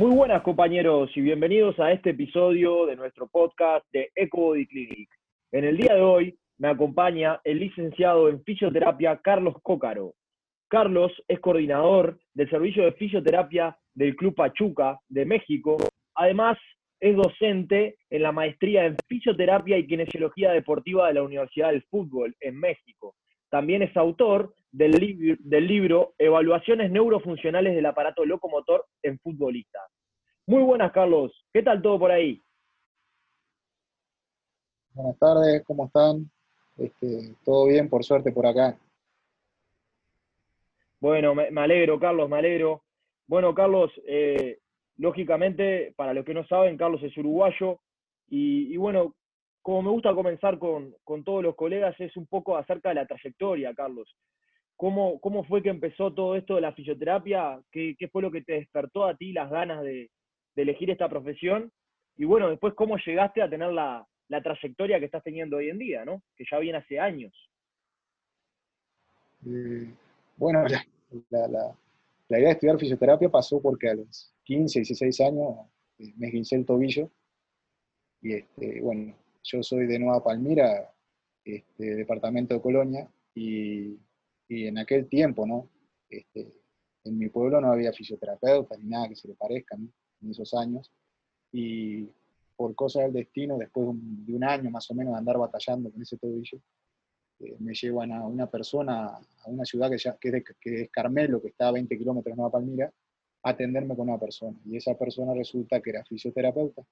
Muy buenas compañeros y bienvenidos a este episodio de nuestro podcast de EcoBody Clinic. En el día de hoy me acompaña el licenciado en fisioterapia Carlos Cócaro. Carlos es coordinador del servicio de fisioterapia del Club Pachuca de México. Además, es docente en la maestría en fisioterapia y kinesiología deportiva de la Universidad del Fútbol en México. También es autor del, del libro Evaluaciones neurofuncionales del aparato locomotor en futbolistas. Muy buenas, Carlos. ¿Qué tal todo por ahí? Buenas tardes, ¿cómo están? Este, todo bien, por suerte, por acá. Bueno, me, alegro, Carlos, me alegro. Bueno, Carlos, eh, lógicamente, para los que no saben, Carlos es uruguayo. Y, bueno, como me gusta comenzar con, con, todos los colegas, es un poco acerca de la trayectoria, Carlos. ¿Cómo, ¿Cómo fue que empezó todo esto de la fisioterapia? ¿Qué, qué fue lo que te despertó a ti las ganas de, elegir esta profesión? Y bueno, después, ¿cómo llegaste a tener la, trayectoria que estás teniendo hoy en día, ¿no? Que ya viene hace años. Eh, bueno, la, idea de estudiar fisioterapia pasó porque a los 15, 16 años eh, me esguincé el tobillo. Y este, bueno, yo soy de Nueva Palmira, este, departamento de Colonia, y en aquel tiempo, ¿no? Este, en mi pueblo no había fisioterapeuta ni nada que se le parezca, En esos años. Y por cosas del destino, después de un año más o menos de andar batallando con ese tobillo, eh, me llevan a una persona, a una ciudad que, ya, que, es, Carmelo, que está a 20 kilómetros de Nueva Palmira, a atenderme con una persona. Y esa persona resulta que era fisioterapeuta.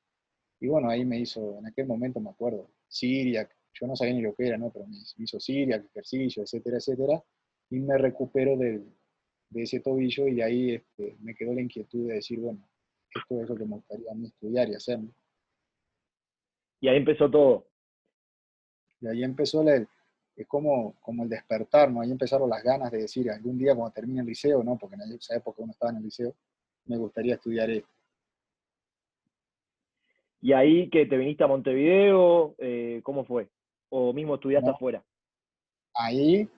Y bueno, ahí me hizo, en aquel momento me acuerdo, Siria, yo no sabía ni lo que era, ¿no? Pero me hizo Siria, ejercicio, etcétera, etcétera y me recupero de ese tobillo y ahí este, me quedó la inquietud de decir, bueno, esto es lo que me gustaría estudiar y hacer. Y ahí empezó todo. Y ahí empezó el, es como, como el despertar, ¿no? Ahí empezaron las ganas de decir, algún día cuando termine el liceo, ¿no? Porque en esa época uno estaba en el liceo, me gustaría estudiar esto. ¿Y ahí que te viniste a Montevideo? Eh, ¿Cómo fue? ¿O mismo estudiaste afuera? Ahí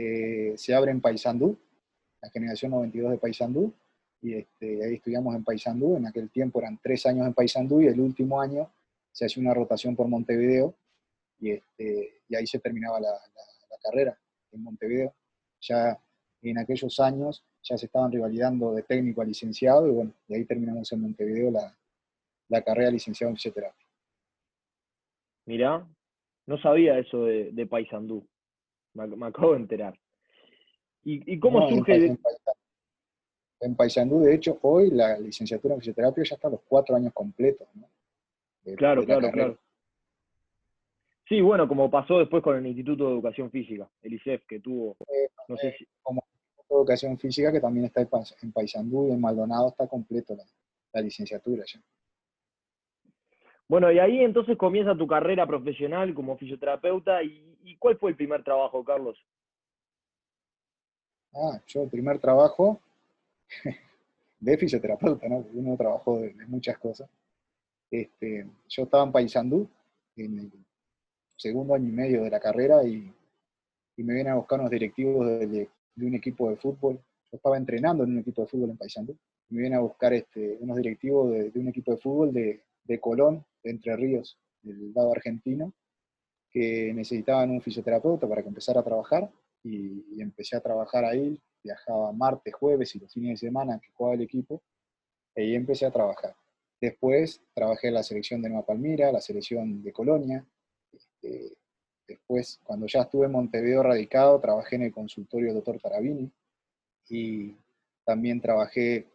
eh, se abre en Paysandú, la generación 92 de Paysandú, y este, ahí estudiamos en Paysandú, en aquel tiempo eran tres años en Paysandú y el último año se hace una rotación por Montevideo y, este, ahí se terminaba la, carrera en Montevideo. Ya en aquellos años ya se estaban rivalidando de técnico a licenciado y bueno, y ahí terminamos en Montevideo la, la carrera licenciado en fisioterapia. Mirá, no sabía eso de, de Paysandú. Me, acabo de enterar. ¿Y, cómo surge? En, Paysandú, de hecho, hoy la licenciatura en fisioterapia ya está a los cuatro años completos. claro, claro, claro. Sí, bueno, como pasó después con el Instituto de Educación Física, el ICEF, que tuvo, eh, no sé si... Como de Educación Física, que también está en Paysandú y en Maldonado está completo la, licenciatura ya. Bueno, y ahí entonces comienza tu carrera profesional como fisioterapeuta y ¿Y cuál fue el primer trabajo, Carlos? Ah, yo el primer trabajo de fisioterapeuta, ¿no? Uno trabajó de, muchas cosas. Este, yo estaba en Paysandú, en el segundo año y medio de la carrera, y, me vienen a buscar unos directivos de, un equipo de fútbol. Yo estaba entrenando en un equipo de fútbol en Paysandú. Me vienen a buscar este, unos directivos de, un equipo de fútbol de Colón, de Entre Ríos, del lado argentino, que necesitaban un fisioterapeuta para que empezara a trabajar y, empecé a trabajar ahí, viajaba martes, jueves y los fines de semana que jugaba el equipo, y ahí empecé a trabajar. Después trabajé en la selección de Nueva Palmira, la selección de Colonia. Este, después, cuando ya estuve en Montevideo radicado, trabajé en el consultorio Dr. Tarabini y también trabajé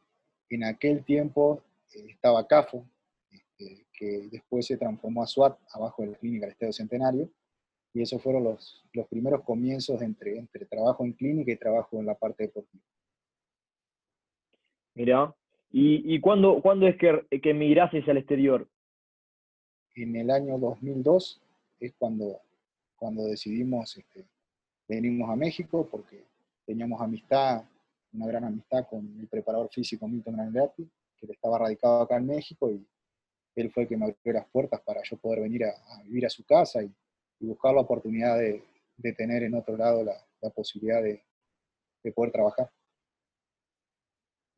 en aquel tiempo, eh, estaba CAFO, que después se transformó a SWAT, abajo de la clínica del Estado Centenario, y esos fueron los, los primeros comienzos entre, entre trabajo en clínica y trabajo en la parte deportiva. Mira, ¿Y, y cuándo, cuándo, es que, que emigrases al exterior? En el año 2002 es cuando, cuando decidimos este, venimos a México porque teníamos amistad, una gran amistad con el preparador físico Milton Grandeati, que estaba radicado acá en México y él fue el que me abrió las puertas para yo poder venir a, vivir a su casa y, buscar la oportunidad de, tener en otro lado la, posibilidad de, poder trabajar.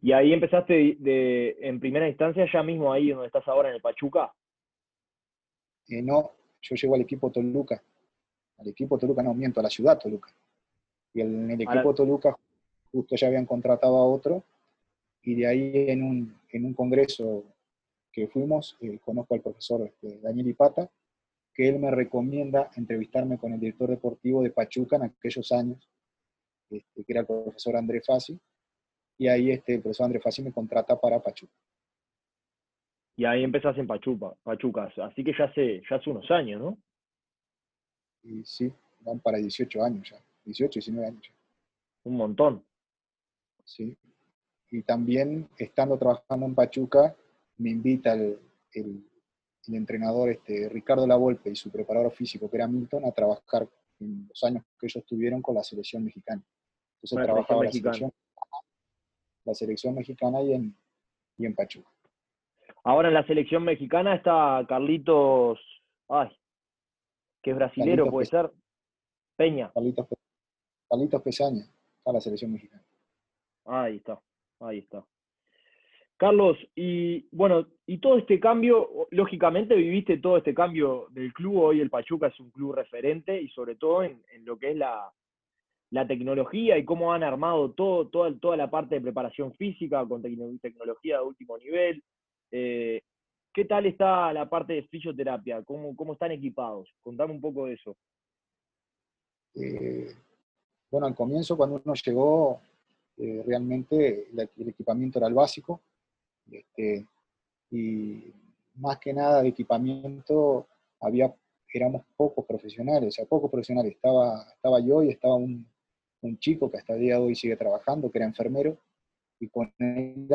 ¿Y ahí empezaste de, en primera instancia ya mismo ahí donde estás ahora en el Pachuca? Eh, no, yo llego al equipo Toluca. Al equipo Toluca, no, miento, a la ciudad Toluca. Y en el equipo Toluca justo ya habían contratado a otro. Y de ahí en un, en un congreso que fuimos, eh, conozco al profesor este, Daniel Ipata, que él me recomienda entrevistarme con el director deportivo de Pachuca en aquellos años, este, que era el profesor André Fassi, y ahí este, el profesor André Fassi me contrata para Pachuca. Y ahí empezás en Pachuca, Pachuca, así que ya hace, ya hace unos años, ¿no? Y sí, van para 18 años ya, 18, 19 años ya. Un montón. Sí. Y también, estando trabajando en Pachuca, me invita el, el, entrenador este, Ricardo Lavolpe y su preparador físico, que era Milton, a trabajar en los años que ellos estuvieron con la selección mexicana. Entonces trabajaba la selección, la selección mexicana y en, y en Pachuca. Ahora en la selección mexicana está Carlitos, ay, que es brasilero, puede ser, Peña. Carlitos, Carlitos Pesaña, está la selección mexicana. Ahí está, ahí está. Carlos, y bueno, y todo este cambio, lógicamente viviste todo este cambio del club, hoy el Pachuca es un club referente y sobre todo en, lo que es la, tecnología y cómo han armado todo, toda, toda la parte de preparación física con tecnología de último nivel. Eh, ¿Qué tal está la parte de fisioterapia? ¿Cómo, cómo están equipados? Contame un poco de eso. Eh, bueno, al comienzo cuando uno llegó, eh, realmente el, equipamiento era el básico. Este, y más que nada de equipamiento había, éramos pocos profesionales, o sea, pocos profesionales. Estaba, estaba yo y estaba un, un chico que hasta el día de hoy sigue trabajando, que era enfermero, y con él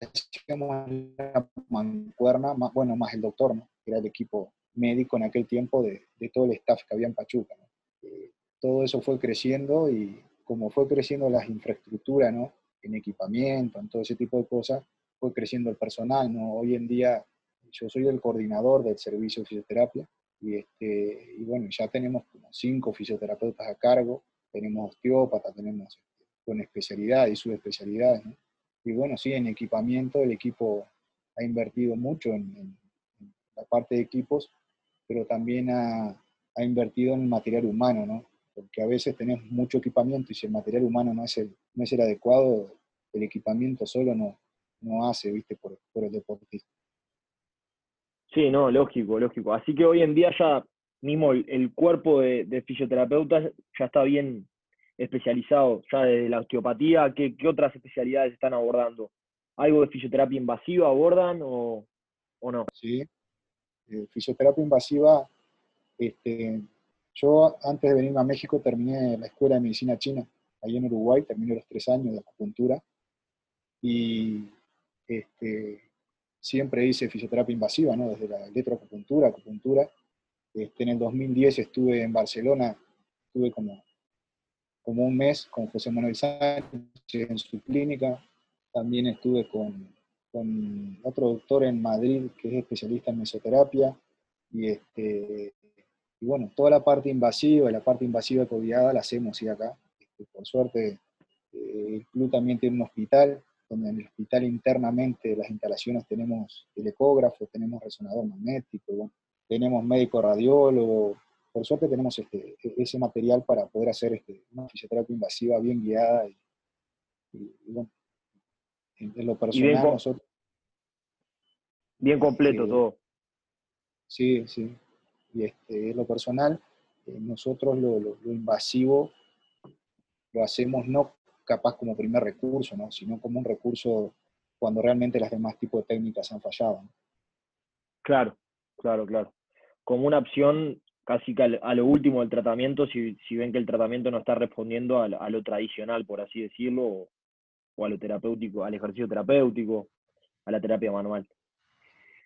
hacíamos la mancuerna, más, bueno, más el doctor, ¿no? que era el equipo médico en aquel tiempo de, de todo el staff que había en Pachuca. Eh, todo eso fue creciendo y como fue creciendo las infraestructuras, ¿no? En equipamiento, en todo ese tipo de cosas, fue creciendo el personal, ¿no? Hoy en día yo soy el coordinador del servicio de fisioterapia y, este, y bueno, ya tenemos como cinco fisioterapeutas a cargo, tenemos osteópatas, tenemos este, con especialidad y subespecialidades. Y bueno, sí, en equipamiento el equipo ha invertido mucho en, la parte de equipos, pero también ha, ha invertido en el material humano, ¿no? porque a veces tenemos mucho equipamiento y si el material humano no es el, no es el adecuado, el equipamiento solo no, no hace, viste, por, por el deportista. Sí, no, lógico, lógico. Así que hoy en día ya mismo el, cuerpo de, fisioterapeutas ya está bien especializado, ya desde la osteopatía, ¿qué, ¿qué, otras especialidades están abordando? ¿Algo de fisioterapia invasiva abordan o, o no? Sí, eh, fisioterapia invasiva, este, yo antes de venirme a México terminé la escuela de medicina china, ahí en Uruguay, terminé los tres años de acupuntura y este, siempre hice fisioterapia invasiva, ¿no? desde la electroacupuntura, acupuntura. Este, en el 2010 estuve en Barcelona, estuve como, como un mes con José Manuel Sánchez en su clínica. También estuve con, con otro doctor en Madrid que es especialista en mesoterapia y este, y bueno, toda la parte invasiva la parte invasiva covidiada la hacemos acá. Este, por suerte, eh, el club también tiene un hospital, donde en el hospital internamente las instalaciones tenemos telecógrafo, tenemos resonador magnético, tenemos médico radiólogo. Por suerte tenemos este, e-, ese material para poder hacer este, una fisioterapia invasiva bien guiada. Y, bueno, en, lo personal bien, nosotros... Bien completo todo. Sí, sí y este, lo personal, eh, nosotros lo, invasivo lo hacemos no capaz como primer recurso, ¿no? sino como un recurso cuando realmente las demás tipos de técnicas han fallado. Claro, claro, claro. Como una opción casi que a lo último del tratamiento, si, ven que el tratamiento no está respondiendo a, lo tradicional, por así decirlo, o, a lo terapéutico, al ejercicio terapéutico. a la terapia manual.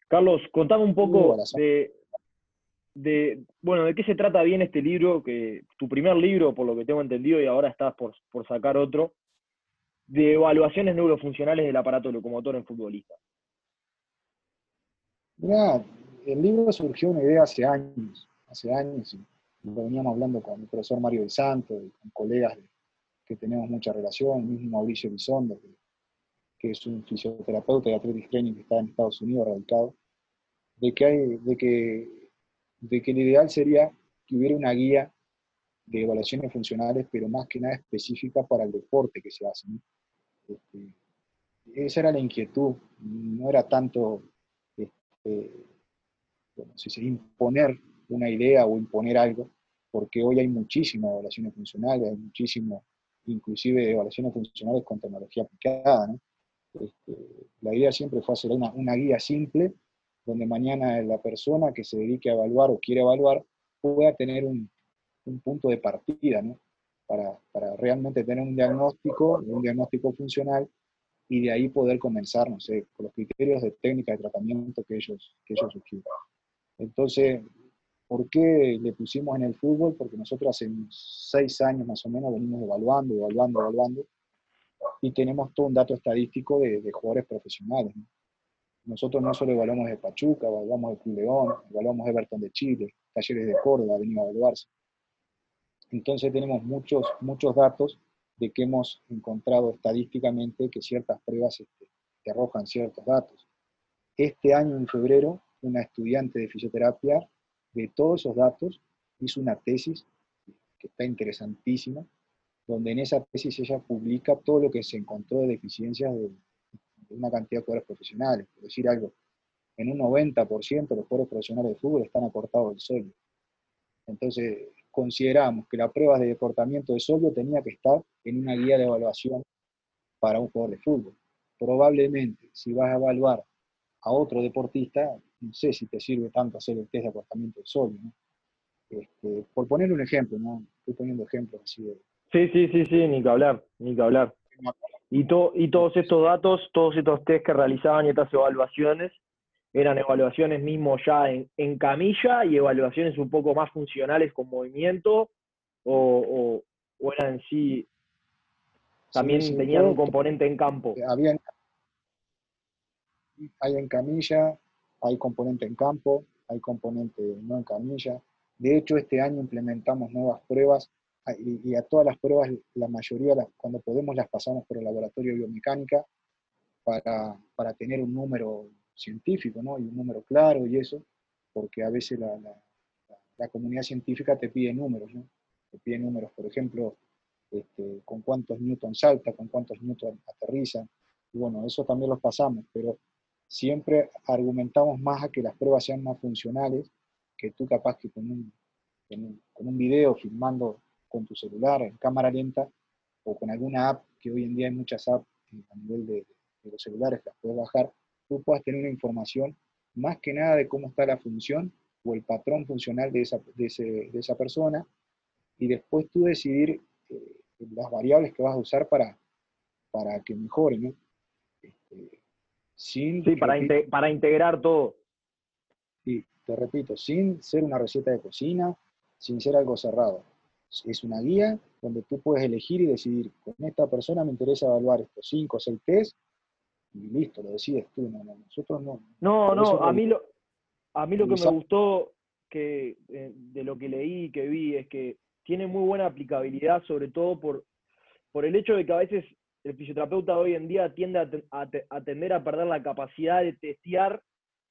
Carlos, contame un poco de, de, bueno, de qué se trata bien este libro, que tu primer libro, por lo que tengo entendido, y ahora estás por, por sacar otro, de evaluaciones neurofuncionales del aparato locomotor en futbolistas. Mira, el libro surgió una idea hace años, hace años, lo veníamos hablando con el profesor Mario del Santo, y con colegas que tenemos mucha relación, el mismo Mauricio Bisondo, que, es un fisioterapeuta de Training que está en Estados Unidos radicado, de que, hay, de que de que el ideal sería que hubiera una guía de evaluaciones funcionales, pero más que nada específica para el deporte que se hace. Este, esa era la inquietud, no era tanto este, si se imponer una idea o imponer algo, porque hoy hay muchísimas evaluaciones funcionales, hay muchísimo, inclusive evaluaciones funcionales con tecnología aplicada. Este, la idea siempre fue hacer una, una guía simple donde mañana la persona que se dedique a evaluar o quiere evaluar pueda tener un, punto de partida, ¿no? Para, realmente tener un diagnóstico, un diagnóstico funcional, y de ahí poder comenzar, no sé, con los criterios de técnica de tratamiento que ellos, que ellos sugieren. Entonces, ¿por qué le pusimos en el fútbol? Porque nosotros hace seis años más o menos venimos evaluando, evaluando, evaluando, y tenemos todo un dato estadístico de, de jugadores profesionales. ¿no? Nosotros no solo evaluamos de Pachuca, evaluamos de Club León, evaluamos Everton de Chile, Talleres de Córdoba, venido a evaluarse. Entonces tenemos muchos, muchos datos de que hemos encontrado estadísticamente que ciertas pruebas este, te arrojan ciertos datos. Este año, en febrero, una estudiante de fisioterapia, de todos esos datos, hizo una tesis que está interesantísima, donde en esa tesis ella publica todo lo que se encontró de deficiencias de, una cantidad de jugadores profesionales. Por decir algo, en un 90% de los jugadores profesionales de fútbol están acortados del solio. Entonces, consideramos que la prueba de deportamiento de solio tenía que estar en una guía de evaluación para un jugador de fútbol. Probablemente, si vas a evaluar a otro deportista, no sé si te sirve tanto hacer el test de acortamiento de solio. Este, por poner un ejemplo, ¿no? estoy poniendo ejemplos así de... Sí, sí, sí, sí, ni que hablar, ni que hablar. Y, y todos estos datos, todos estos test que realizaban y estas evaluaciones, eran evaluaciones mismo ya en, camilla y evaluaciones un poco más funcionales con movimiento, o, o, eran en sí, también tenían un componente en campo. Había, hay en camilla, hay componente en campo, hay componente no en camilla. De hecho, este año implementamos nuevas pruebas y, a todas las pruebas, la mayoría, cuando podemos, las pasamos por el laboratorio de biomecánica para, para tener un número científico, ¿no? Y un número claro y eso, porque a veces la, la, comunidad científica te pide números, ¿no? Te pide números, por ejemplo, este, con cuántos newtons salta, con cuántos newtons aterriza, y bueno, eso también los pasamos, pero siempre argumentamos más a que las pruebas sean más funcionales, que tú capaz que con un, con un, con un video filmando con tu celular en cámara lenta o con alguna app, que hoy en día hay muchas apps a nivel de, los celulares que las puedes bajar, tú puedas tener una información más que nada de cómo está la función o el patrón funcional de esa, de, esa persona y después tú decidir eh, las variables que vas a usar para, para que mejore, ¿no? Este, sin, sí, para, para integrar todo. Y te repito, sin ser una receta de cocina, sin ser algo cerrado es una guía donde tú puedes elegir y decidir, con esta persona me interesa evaluar estos 5 o 6 test, y listo, lo decides tú, no, no, nosotros no. No, no, a mí lo, a mí lo que me gustó que, eh, de lo que leí y que vi es que tiene muy buena aplicabilidad, sobre todo por, por el hecho de que a veces el fisioterapeuta hoy en día tiende a, a, tender a perder la capacidad de testear,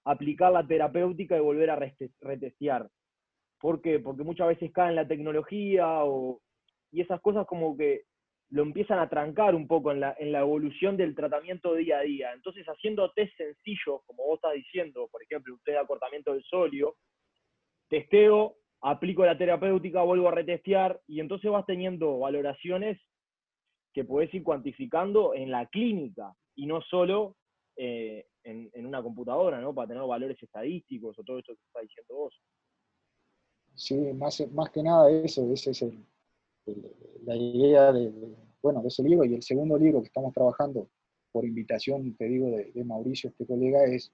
aplicar la terapéutica y volver a retestear. ¿Por qué? Porque muchas veces cae en la tecnología o, y esas cosas como que lo empiezan a trancar un poco en la, en la evolución del tratamiento día a día. Entonces, haciendo test sencillos, como vos estás diciendo, por ejemplo, usted de acortamiento del solio, testeo, aplico la terapéutica, vuelvo a retestear, y entonces vas teniendo valoraciones que puedes ir cuantificando en la clínica y no solo eh, en, en, una computadora, ¿no? Para tener valores estadísticos o todo esto que estás diciendo vos. Sí, más, más que nada eso, esa es la idea de, bueno, de ese libro y el segundo libro que estamos trabajando por invitación, te digo, de, Mauricio, este colega, es,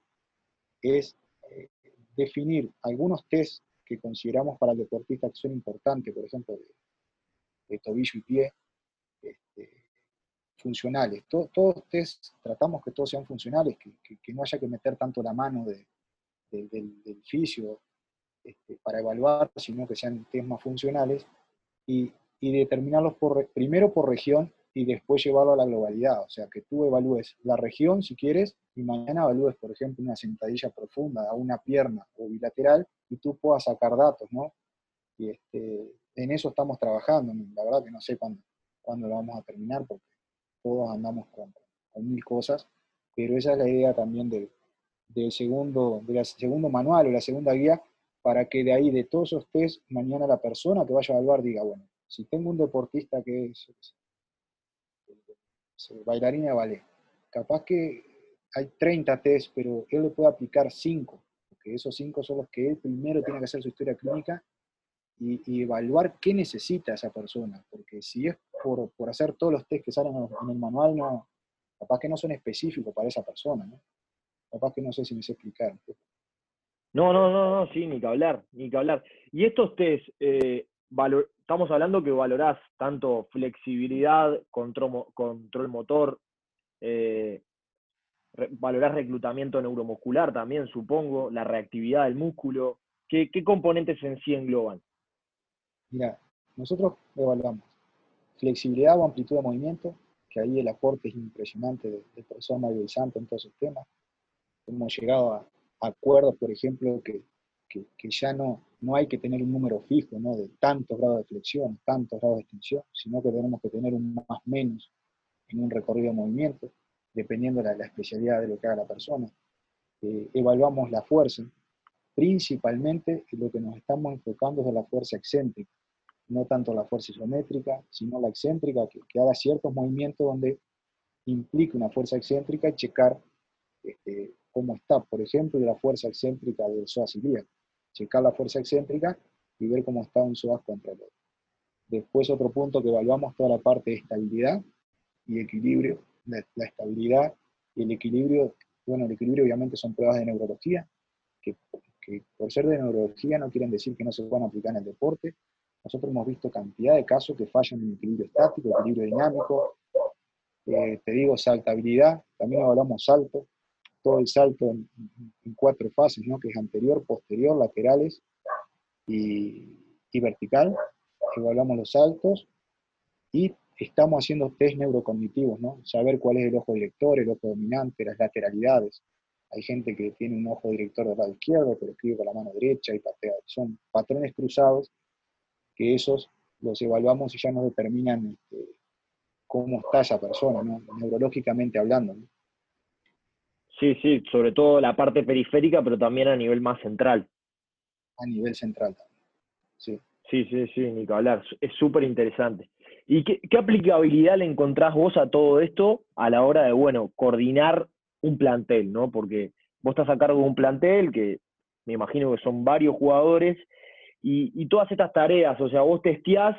es eh, definir algunos test que consideramos para el deportista que son importantes, por ejemplo, de, tobillo y pie, este, funcionales. todos test, tratamos que todos sean funcionales, que, no haya que meter tanto la mano del, del fisio este, para evaluar, sino que sean test más funcionales y, y determinarlos por, primero por región y después llevarlo a la globalidad. O sea, que tú evalúes la región si quieres y mañana evalúes, por ejemplo, una sentadilla profunda, una pierna o bilateral y tú puedas sacar datos, ¿no? Y este, en eso estamos trabajando. La verdad que no sé cuándo, cuándo lo vamos a terminar porque todos andamos con, con mil cosas, pero esa es la idea también del, del segundo, del segundo manual o la segunda guía para que de ahí, de todos esos test, mañana la persona que vaya a evaluar diga, bueno, si tengo un deportista que es, bailarina vale, capaz que hay 30 test, pero él le puede aplicar 5, porque esos 5 son los que él primero tiene que hacer su historia clínica y, evaluar qué necesita esa persona, porque si es por, hacer todos los test que salen en el manual, no, capaz que no son específicos para esa persona, ¿no? Capaz que no sé si me sé explicar. No, no, no, no, sí, ni que hablar, ni que hablar. Y estos test, eh, estamos hablando que valorás tanto flexibilidad, control, control motor, eh, valorás reclutamiento neuromuscular también, supongo, la reactividad del músculo. ¿Qué, componentes en sí engloban? Mira, nosotros evaluamos flexibilidad o amplitud de movimiento, que ahí el aporte es impresionante del profesor Mario Santo en todos esos temas. Hemos llegado a acuerdos, por ejemplo, que, que, ya no, no hay que tener un número fijo ¿no? de tantos grados de flexión, tantos grados de extensión, sino que tenemos que tener un más menos en un recorrido de movimiento, dependiendo de la, especialidad de lo que haga la persona. Eh, evaluamos la fuerza, principalmente lo que nos estamos enfocando es la fuerza excéntrica, no tanto la fuerza isométrica, sino la excéntrica, que, que haga ciertos movimientos donde implique una fuerza excéntrica y checar este, cómo está, por ejemplo, la fuerza excéntrica del psoas ilíaco. Checar la fuerza excéntrica y ver cómo está un psoas contra el otro. Después otro punto que evaluamos toda la parte de estabilidad y equilibrio. La, estabilidad y el equilibrio, bueno, el equilibrio obviamente son pruebas de neurología, que, por ser de neurología no quieren decir que no se puedan aplicar en el deporte. Nosotros hemos visto cantidad de casos que fallan en equilibrio estático, equilibrio dinámico, eh, te digo saltabilidad, también evaluamos salto, todo el salto en, cuatro fases, ¿no? que es anterior, posterior, laterales y, vertical. Evaluamos los saltos y estamos haciendo test neurocognitivos, ¿no? saber cuál es el ojo director, el ojo dominante, las lateralidades. Hay gente que tiene un ojo director del lado izquierdo, pero escribe con la mano derecha y patea. Son patrones cruzados que esos los evaluamos y ya nos determinan este, cómo está esa persona, ¿no? neurológicamente hablando. ¿no? Sí, sí, sobre todo la parte periférica, pero también a nivel más central. A nivel central también, sí. Sí, sí, sí, ni que hablar. Es súper interesante. ¿Y qué, aplicabilidad le encontrás vos a todo esto a la hora de, bueno, coordinar un plantel, ¿no? Porque vos estás a cargo de un plantel que me imagino que son varios jugadores y, y todas estas tareas, o sea, vos testeás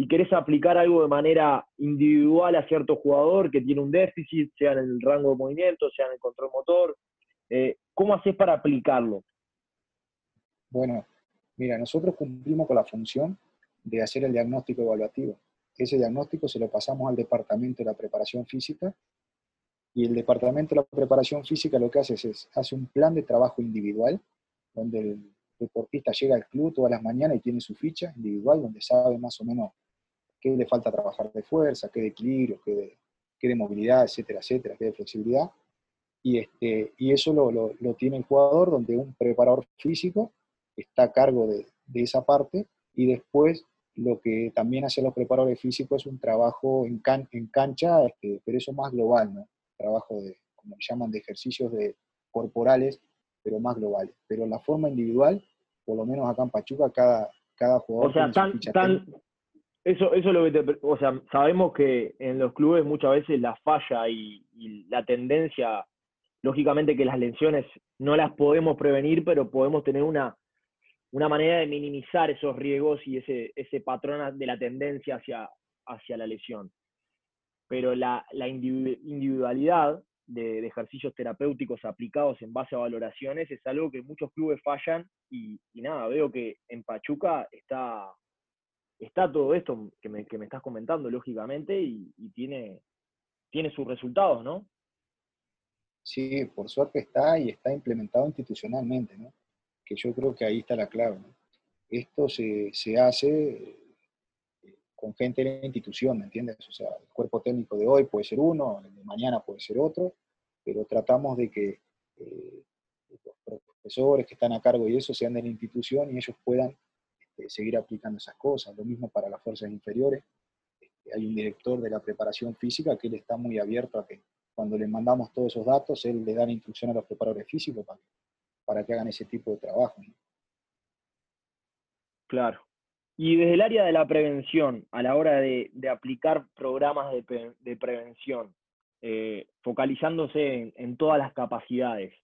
y querés aplicar algo de manera individual a cierto jugador que tiene un déficit, sea en el rango de movimiento, sea en el control motor, eh, ¿cómo haces para aplicarlo? Bueno, mira, nosotros cumplimos con la función de hacer el diagnóstico evaluativo. Ese diagnóstico se lo pasamos al departamento de la preparación física y el departamento de la preparación física lo que hace es, hace un plan de trabajo individual donde el deportista llega al club todas las mañanas y tiene su ficha individual donde sabe más o menos qué le falta trabajar de fuerza, qué de equilibrio, qué de, qué de movilidad, etcétera, etcétera, qué de flexibilidad. Y, este, y eso lo, lo, tiene el jugador, donde un preparador físico está a cargo de, de, esa parte y después lo que también hacen los preparadores físicos es un trabajo en, en cancha, este, pero eso más global, ¿no? Trabajo de, como llaman, de ejercicios de, corporales, pero más globales. Pero la forma individual, por lo menos acá en Pachuca, cada, cada jugador... O sea, tan, tan, eso, eso es lo que te. O sea, sabemos que en los clubes muchas veces la falla y, la tendencia, lógicamente que las lesiones no las podemos prevenir, pero podemos tener una, una manera de minimizar esos riesgos y ese, ese patrón de la tendencia hacia, hacia la lesión. pero la, individualidad de, ejercicios terapéuticos aplicados en base a valoraciones es algo que muchos clubes fallan y, nada, veo que en Pachuca está, está todo esto que me, estás comentando, lógicamente, y, tiene, tiene sus resultados, ¿no? Sí, por suerte está y está implementado institucionalmente, ¿no? Que yo creo que ahí está la clave, ¿no? Esto se, se hace con gente de la institución, ¿me entiendes? O sea, el cuerpo técnico de hoy puede ser uno, el de mañana puede ser otro, pero tratamos de que eh, los profesores que están a cargo y eso sean de la institución y ellos puedan este, seguir aplicando esas cosas. Lo mismo para las fuerzas inferiores. Este, hay un director de la preparación física que él está muy abierto a que cuando le mandamos todos esos datos, él le da la instrucción a los preparadores físicos para, para que hagan ese tipo de trabajo. Claro. Y desde el área de la prevención, a la hora de, aplicar programas de, prevención, eh, focalizándose en, todas las capacidades,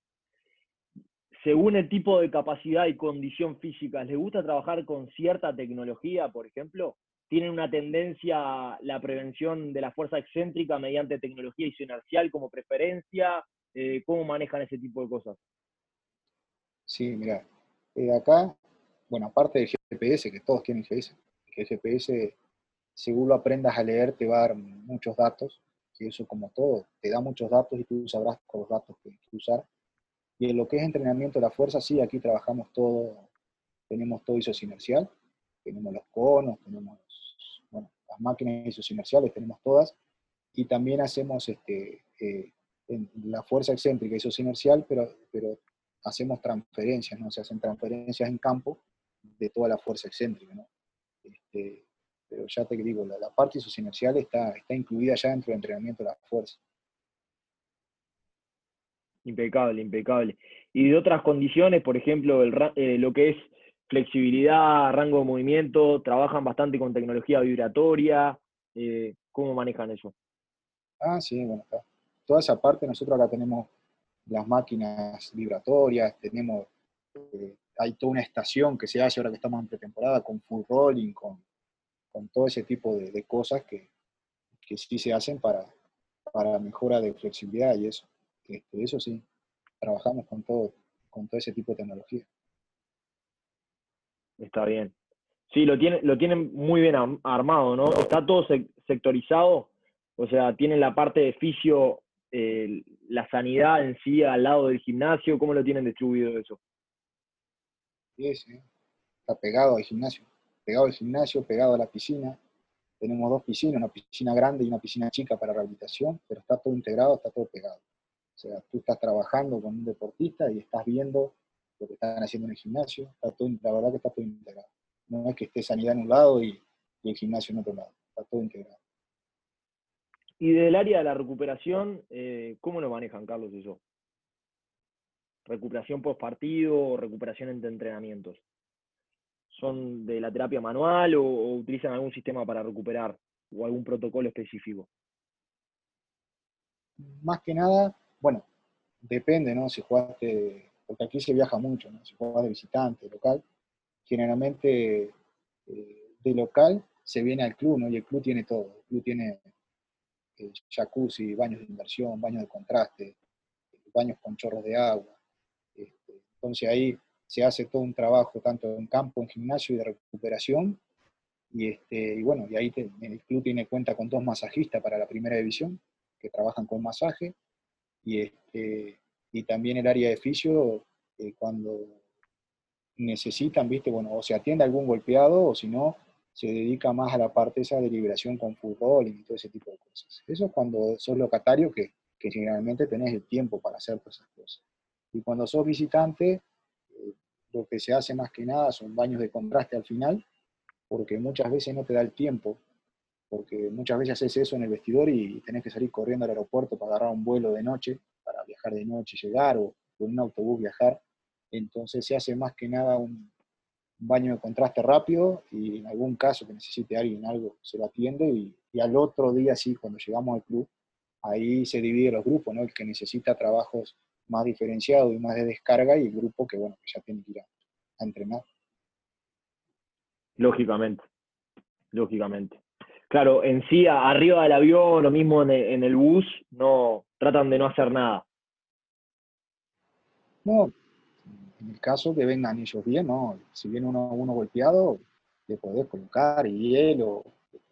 según el tipo de capacidad y condición física, ¿les gusta trabajar con cierta tecnología, por ejemplo? ¿Tienen una tendencia a la prevención de la fuerza excéntrica mediante tecnología inercial como preferencia? Eh, ¿Cómo manejan ese tipo de cosas? Sí, mira, eh, acá bueno, aparte del GPS, que todos tienen GPS, que el GPS, según lo aprendas a leer, te va a dar muchos datos, y eso como todo, te da muchos datos y tú sabrás con los datos que, que usar. Y en lo que es entrenamiento de la fuerza, sí, aquí trabajamos todo, tenemos todo inercial, tenemos los conos, tenemos las máquinas inerciales, tenemos todas, y también hacemos este, eh, la fuerza excéntrica inercial, pero, pero hacemos transferencias, ¿no? Se hacen transferencias en campo de toda la fuerza excéntrica. ¿no? Este, pero ya te digo, la, parte inercial está, está incluida ya dentro del entrenamiento de la fuerza. Impecable, impecable. Y de otras condiciones, por ejemplo, el, eh, lo que es flexibilidad, rango de movimiento, trabajan bastante con tecnología vibratoria. Eh, ¿Cómo manejan eso? Ah, sí, bueno, está. Toda esa parte, nosotros acá tenemos las máquinas vibratorias, tenemos eh, hay toda una estación que se hace ahora que estamos en pretemporada con full rolling, con, con todo ese tipo de, cosas que, que, sí se hacen para, para mejora de flexibilidad y eso. Este, eso sí, trabajamos con todo, con todo ese tipo de tecnología. Está bien. Sí, lo tienen, lo tienen muy bien armado, ¿no? Está todo sectorizado, o sea, tienen la parte de fisio, eh, la sanidad en sí al lado del gimnasio, ¿cómo lo tienen distribuido eso? Sí, Está pegado al gimnasio. Pegado al gimnasio, pegado a la piscina. Tenemos dos piscinas, una piscina grande y una piscina chica para rehabilitación, pero está todo integrado, está todo pegado. O sea, tú estás trabajando con un deportista y estás viendo lo que están haciendo en el gimnasio. Está todo, la verdad que está todo integrado. No es que esté sanidad en un lado y, el gimnasio en otro lado. Está todo integrado. Y del área de la recuperación, eh, ¿cómo lo manejan, Carlos, eso? recuperación post partido o recuperación entre entrenamientos? ¿Son de la terapia manual o, utilizan algún sistema para recuperar o algún protocolo específico? Más que nada, bueno, depende, ¿no? Si jugaste, porque aquí se viaja mucho, ¿no? Si juegas de visitante, local, generalmente eh, de local se viene al club, ¿no? Y el club tiene todo. El club tiene eh, jacuzzi, baños de inversión, baños de contraste, baños con chorros de agua, entonces ahí se hace todo un trabajo tanto en campo, en gimnasio y de recuperación. Y, este, y bueno, y ahí el club tiene cuenta con dos masajistas para la primera división que trabajan con masaje. Y, este, y también el área de fisio, eh, cuando necesitan, ¿viste? Bueno, o se atiende a algún golpeado o si no, se dedica más a la parte esa de liberación con fútbol y todo ese tipo de cosas. Eso es cuando sos locatario que, que generalmente tenés el tiempo para hacer todas esas cosas. Y cuando sos visitante, eh, lo que se hace más que nada son baños de contraste al final, porque muchas veces no te da el tiempo, porque muchas veces haces eso en el vestidor y tenés que salir corriendo al aeropuerto para agarrar un vuelo de noche, para viajar de noche, llegar, o con un autobús viajar. Entonces se hace más que nada un, baño de contraste rápido y en algún caso que necesite alguien algo se lo atiende y, al otro día sí, cuando llegamos al club, ahí se divide los grupos, ¿no? El que necesita trabajos más diferenciado y más de descarga y el grupo que, bueno, que ya tiene que ir a, entrenar. Lógicamente, lógicamente. Claro, en sí, arriba del avión o mismo en el, bus, no tratan de no hacer nada. No, en el caso que vengan ellos bien, ¿no? Si viene uno, uno golpeado, le podés colocar hielo,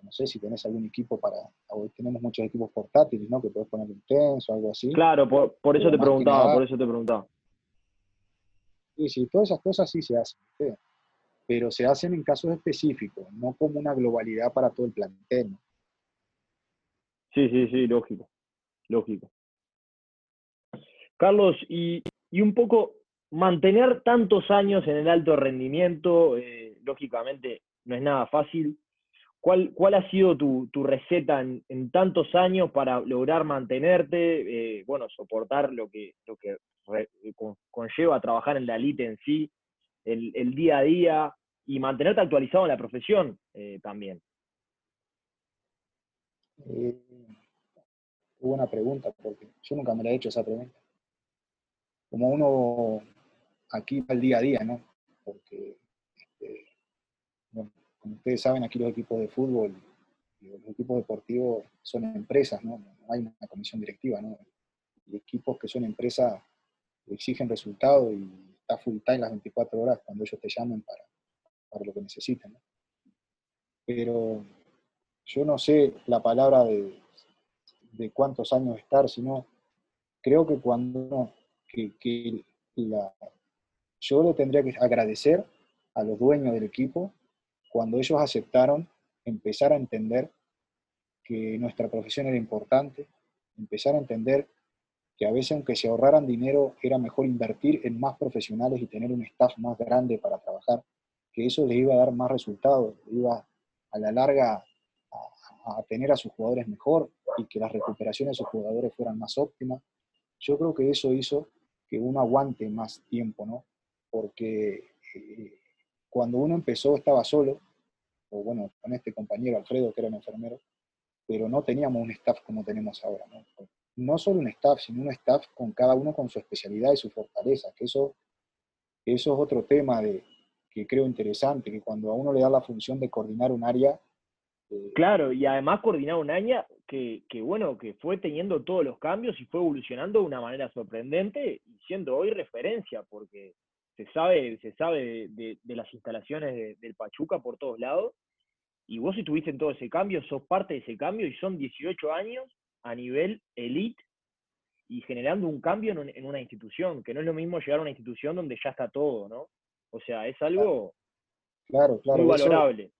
no sé si tenés algún equipo para, hoy tenemos muchos equipos portátiles, ¿no? Que podés poner intenso algo así. Claro, por, eso te preguntaba, por eso te preguntaba. Sí, sí, todas esas cosas sí se hacen pero se hacen en casos específicos, no como una globalidad para todo el plantel. Sí, sí, sí, lógico, lógico. Carlos, y, un poco mantener tantos años en el alto rendimiento, eh, lógicamente no es nada fácil. ¿Cuál, cuál ha sido tu, receta en, tantos años para lograr mantenerte, eh, bueno, soportar lo que, lo que conlleva trabajar en la elite en sí? El, día a día y mantenerte actualizado en la profesión eh, también? Eh, buena pregunta, porque yo nunca me la he hecho esa pregunta. Como uno aquí al día a día, ¿no? Porque, este, como ustedes saben, aquí los equipos de fútbol y los equipos deportivos son empresas, ¿no? No hay una comisión directiva, ¿no? Y equipos que son empresas exigen resultados y está full time las 24 horas cuando ellos te llamen para, para lo que necesiten. Pero yo no sé la palabra de, de cuántos años estar, sino creo que cuando que, que la, yo le tendría que agradecer a los dueños del equipo cuando ellos aceptaron empezar a entender que nuestra profesión era importante, empezar a entender que a veces aunque se ahorraran dinero era mejor invertir en más profesionales y tener un staff más grande para trabajar, que eso les iba a dar más resultados, iba a la larga a, tener a sus jugadores mejor y que las recuperaciones de sus jugadores fueran más óptimas. Yo creo que eso hizo que uno aguante más tiempo, ¿no? Porque eh, cuando uno empezó estaba solo, o bueno, con este compañero Alfredo, que era un enfermero, pero no teníamos un staff como tenemos ahora, ¿no? No solo un staff, sino un staff con cada uno con su especialidad y su fortaleza, que eso, eso es otro tema de, que creo interesante, que cuando a uno le da la función de coordinar un área... Eh, claro, y además coordinar un área que, que, bueno, que fue teniendo todos los cambios y fue evolucionando de una manera sorprendente y siendo hoy referencia, porque se sabe, se sabe de, las instalaciones del Pachuca por todos lados, y vos si tuviste en todo ese cambio, sos parte de ese cambio y son 18 años a nivel elite y generando un cambio en, una institución, que no es lo mismo llegar a una institución donde ya está todo, ¿no? O sea, es algo claro, claro, muy valorable.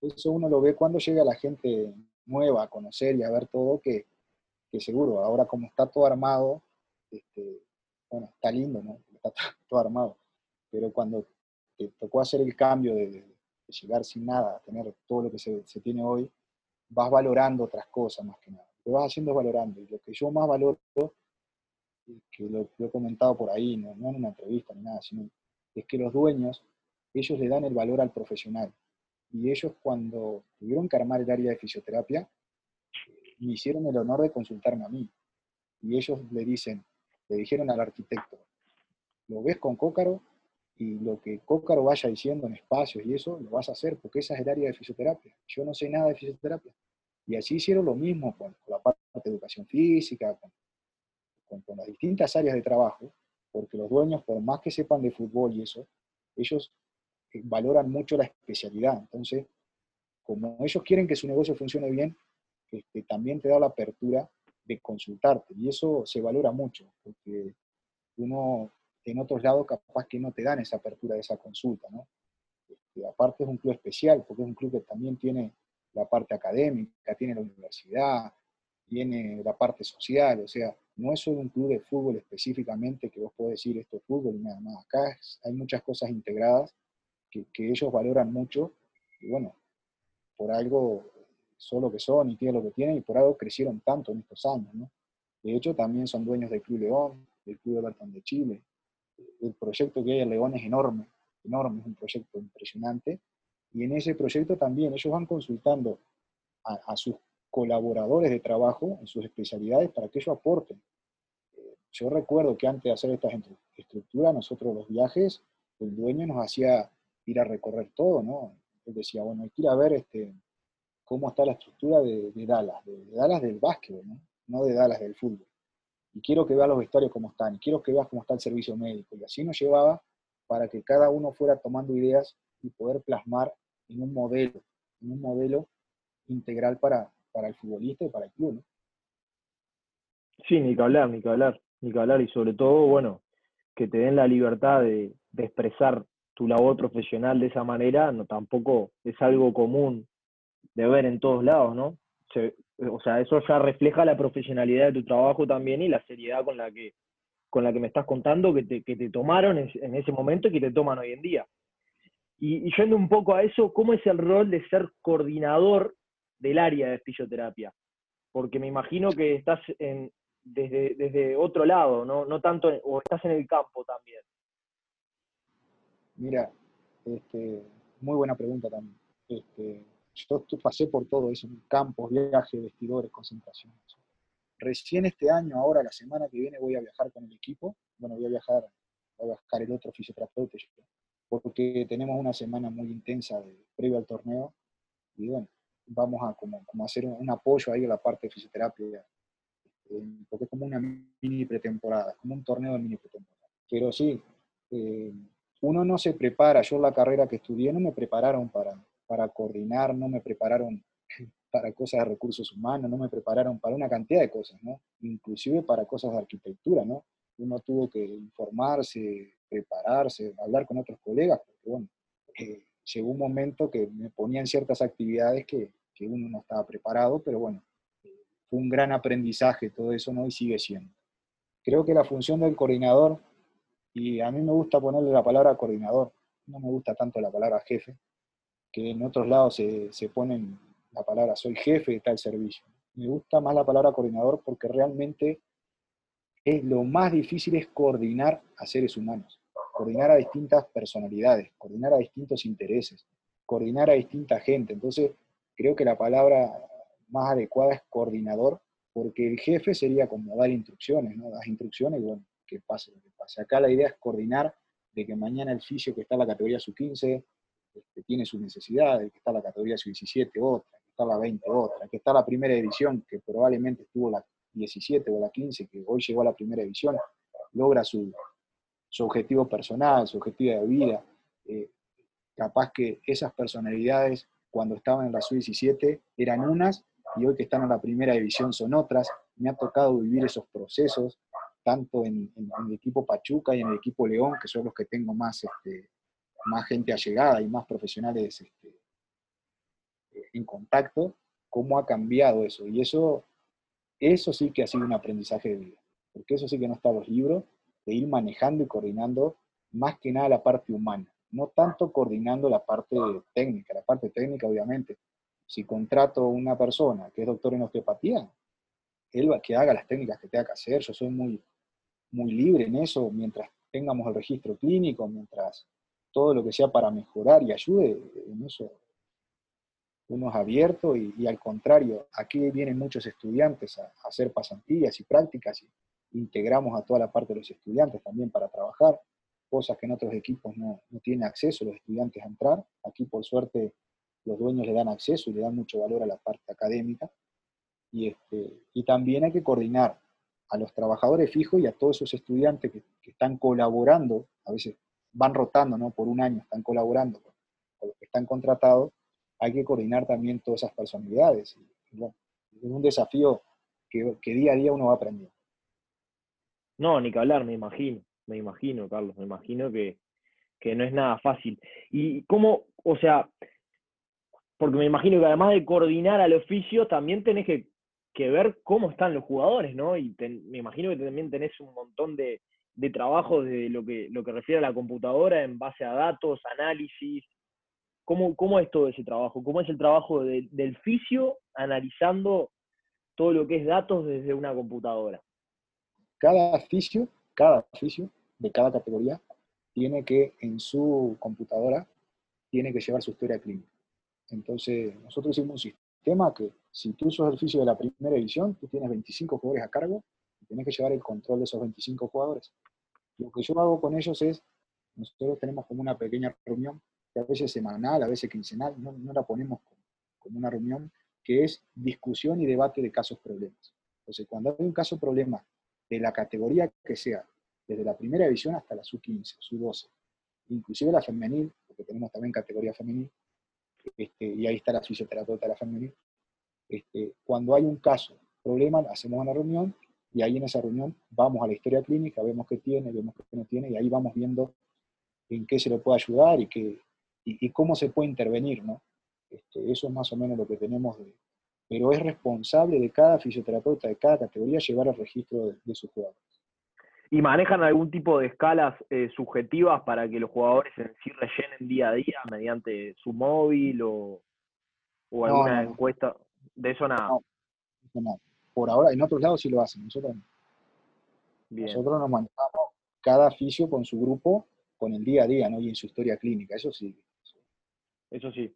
Eso, uno lo ve cuando llega la gente nueva a conocer y a ver todo, que, seguro, ahora como está todo armado, este, bueno, está lindo, ¿no? Está todo armado, pero cuando te tocó hacer el cambio de, llegar sin nada, a tener todo lo que se, se tiene hoy, vas valorando otras cosas más que nada lo vas haciendo valorando. Y lo que yo más valoro, que lo, he comentado por ahí, no, en una entrevista ni nada, sino es que los dueños, ellos le dan el valor al profesional. Y ellos cuando tuvieron que armar el área de fisioterapia, me hicieron el honor de consultarme a mí. Y ellos le dicen, le dijeron al arquitecto, lo ves con Cócaro y lo que Cócaro vaya diciendo en espacios y eso, lo vas a hacer porque esa es el área de fisioterapia. Yo no sé nada de fisioterapia. Y así hicieron lo mismo con, la parte de educación física, con, las distintas áreas de trabajo, porque los dueños, por más que sepan de fútbol y eso, ellos eh, valoran mucho la especialidad. Entonces, como ellos quieren que su negocio funcione bien, este, también te da la apertura de consultarte. Y eso se valora mucho, porque uno en otros lados capaz que no te dan esa apertura de esa consulta, ¿no? Este, aparte es un club especial, porque es un club que también tiene la parte académica, tiene la universidad, tiene la parte social, o sea, no es solo un club de fútbol específicamente que vos podés decir esto es fútbol y nada más. Acá hay muchas cosas integradas que, ellos valoran mucho y bueno, por algo son lo que son y tienen lo que tienen y por algo crecieron tanto en estos años, ¿no? De hecho, también son dueños del Club León, del Club Everton de Chile. El proyecto que hay en León es enorme, enorme, es un proyecto impresionante y en ese proyecto también ellos van consultando a, sus colaboradores de trabajo en sus especialidades para que ellos aporten. Eh, yo recuerdo que antes de hacer estas estructuras, nosotros los viajes, el dueño nos hacía ir a recorrer todo, ¿no? Él decía, bueno, hay que ir a ver este, cómo está la estructura de, Dallas, de, Dallas del básquetbol, ¿no? no de Dallas del fútbol. Y quiero que veas los vestuarios cómo están, y quiero que veas cómo está el servicio médico. Y así nos llevaba para que cada uno fuera tomando ideas y poder plasmar en un modelo, en un modelo integral para, para el futbolista y para el club. ¿no? Sí, ni que hablar, ni que hablar, ni que hablar. Y sobre todo, bueno, que te den la libertad de, expresar tu labor profesional de esa manera, no tampoco es algo común de ver en todos lados, ¿no? o sea, eso ya refleja la profesionalidad de tu trabajo también y la seriedad con la que, con la que me estás contando que te, que te tomaron en, ese momento y que te toman hoy en día. Y, y yendo un poco a eso, ¿cómo es el rol de ser coordinador del área de fisioterapia? Porque me imagino que estás desde, desde otro lado, ¿no? no tanto, o estás en el campo también. Mira, este, muy buena pregunta también. Este, yo pasé por todo eso, campos, viajes, vestidores, concentraciones. Recién este año, ahora la semana que viene, voy a viajar con el equipo. Bueno, voy a viajar, voy a viajar el otro fisioterapeuta, porque tenemos una semana muy intensa de, previo al torneo. Y bueno, vamos a como, como hacer un, apoyo ahí a la parte de fisioterapia, este, porque es como una mini pretemporada, como un torneo de mini pretemporada. Pero sí, eh, uno no se prepara, yo la carrera que estudié no me prepararon para, para coordinar, no me prepararon para cosas de recursos humanos, no me prepararon para una cantidad de cosas, ¿no? Inclusive para cosas de arquitectura, ¿no? Uno tuvo que informarse, prepararse, hablar con otros colegas, porque bueno, eh, llegó un momento que me ponían ciertas actividades que, que uno no estaba preparado, pero bueno, fue un gran aprendizaje todo eso, ¿no? Y sigue siendo. Creo que la función del coordinador, y a mí me gusta ponerle la palabra coordinador, no me gusta tanto la palabra jefe, que en otros lados se, se ponen la palabra soy jefe de tal servicio. Me gusta más la palabra coordinador porque realmente es lo más difícil es coordinar a seres humanos, coordinar a distintas personalidades, coordinar a distintos intereses, coordinar a distinta gente. Entonces, creo que la palabra más adecuada es coordinador, porque el jefe sería como dar instrucciones, ¿no? Das instrucciones y bueno, que pase lo que pase. Acá la idea es coordinar de que mañana el fisio que está en la categoría sub-15 que tiene sus necesidades, que está la categoría sub-17 otra, que está la 20 otra, que está la primera división, que probablemente estuvo la 17 o la 15, que hoy llegó a la primera división, logra su, su objetivo personal, su objetivo de vida. Eh, capaz que esas personalidades cuando estaban en la sub-17 eran unas y hoy que están en la primera división son otras. Me ha tocado vivir esos procesos, tanto en, el equipo Pachuca y en el equipo León, que son los que tengo más este, más gente allegada y más profesionales este, en contacto, cómo ha cambiado eso. Y eso, eso sí que ha sido un aprendizaje de vida, porque eso sí que no está en los libros, de ir manejando y coordinando más que nada la parte humana, no tanto coordinando la parte técnica, la parte técnica obviamente. Si contrato a una persona que es doctor en osteopatía, él va que haga las técnicas que tenga que hacer, yo soy muy, muy libre en eso, mientras tengamos el registro clínico, mientras todo lo que sea para mejorar y ayude, en eso uno es abierto y, al contrario, aquí vienen muchos estudiantes a, hacer pasantías y prácticas y integramos a toda la parte de los estudiantes también para trabajar, cosas que en otros equipos no, tienen acceso los estudiantes a entrar. Aquí por suerte los dueños le dan acceso y le dan mucho valor a la parte académica. Y, este, y también hay que coordinar a los trabajadores fijos y a todos esos estudiantes que, que están colaborando, a veces van rotando, ¿no? Por un año están colaborando con, los que están contratados, hay que coordinar también todas esas personalidades. es un desafío que, día a día uno va aprendiendo. No, ni que hablar, me imagino, me imagino, Carlos, me imagino que, que no es nada fácil. Y cómo, o sea, porque me imagino que además de coordinar al oficio, también tenés que, que ver cómo están los jugadores, ¿no? Y me imagino que también tenés un montón de, de trabajo de lo que, lo que refiere a la computadora en base a datos, análisis. ¿Cómo, cómo es todo ese trabajo? ¿Cómo es el trabajo del fisio analizando todo lo que es datos desde una computadora? Cada fisio, cada fisio de cada categoría tiene que en su computadora tiene que llevar su historia clínica. Entonces, nosotros hicimos un sistema que si tú sos el fisio de la primera edición, tú tienes 25 jugadores a cargo y tienes que llevar el control de esos 25 jugadores. Lo que yo hago con ellos es, nosotros tenemos como una pequeña reunión, que a veces semanal, a veces quincenal, no, la ponemos como una reunión, que es discusión y debate de casos problemas. Entonces, cuando hay un caso problema de la categoría que sea, desde la primera división hasta la sub-15, sub-12, inclusive la femenil, porque tenemos también categoría femenil, este, y ahí está la fisioterapeuta de la femenil, este, cuando hay un caso, problema, hacemos una reunión y ahí en esa reunión vamos a la historia clínica, vemos qué tiene, vemos qué no tiene, y ahí vamos viendo en qué se le puede ayudar y, qué, y, cómo se puede intervenir, ¿no? Este, eso es más o menos lo que tenemos de, pero es responsable de cada fisioterapeuta de cada categoría llevar el registro de, sus jugadores. ¿Y manejan algún tipo de escalas eh, subjetivas para que los jugadores en sí rellenen día a día mediante su móvil o, o alguna encuesta? De eso nada. No, Por ahora, en otros lados sí lo hacen, nosotros Nosotros nos manejamos cada fisio con su grupo, con el día a día, ¿no? Y en su historia clínica, eso sí. Eso sí.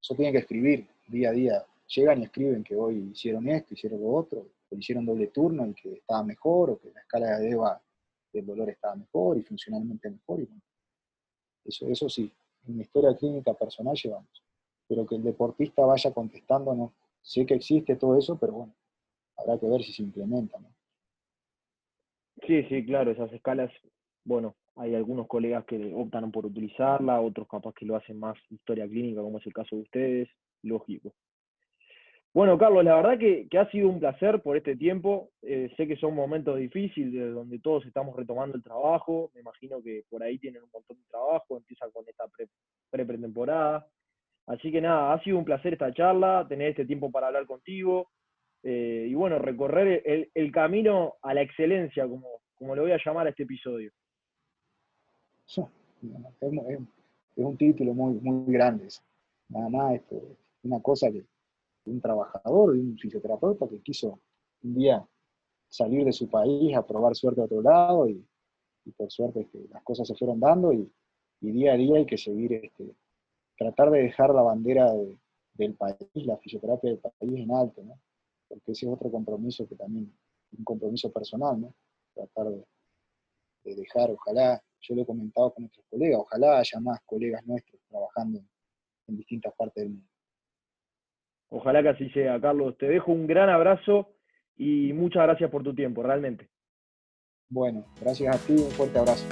Eso tiene que escribir día a día llegan y escriben que hoy hicieron esto, hicieron lo otro, o hicieron doble turno y que estaba mejor, o que la escala de EVA del dolor estaba mejor y funcionalmente mejor. Y eso, eso sí, en mi historia clínica personal llevamos. Pero que el deportista vaya contestando, no. Sé que existe todo eso, pero bueno, habrá que ver si se implementa. ¿no? Sí, sí, claro, esas escalas, bueno, hay algunos colegas que optan por utilizarla, otros capaz que lo hacen más historia clínica, como es el caso de ustedes, lógico. Bueno, Carlos, la verdad que, ha sido un placer por este tiempo. Eh, sé que son momentos difíciles donde todos estamos retomando el trabajo. Me imagino que por ahí tienen un montón de trabajo, empiezan con esta pre-pretemporada. Así que nada, ha sido un placer esta charla, tener este tiempo para hablar contigo. Eh, y bueno, recorrer el, camino a la excelencia, como, como le voy a llamar a este episodio. Es, un título muy, muy grande. Nada más, esto, una cosa que un trabajador, de un fisioterapeuta que quiso un día salir de su país a probar suerte a otro lado y, por suerte este, las cosas se fueron dando y, día a día hay que seguir, este, tratar de dejar la bandera del país, la fisioterapia del país en alto, ¿no? porque ese es otro compromiso que también, un compromiso personal, ¿no? tratar de, de dejar, ojalá, yo lo he comentado con nuestros colegas, ojalá haya más colegas nuestros trabajando en distintas partes del mundo. Ojalá que así sea, Carlos. Te dejo un gran abrazo y muchas gracias por tu tiempo, realmente. Bueno, gracias a ti, un fuerte abrazo.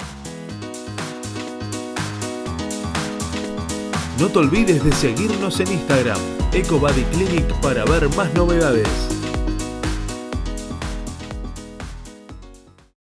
No te olvides de seguirnos en Instagram, EcoBodyClinic, para ver más novedades.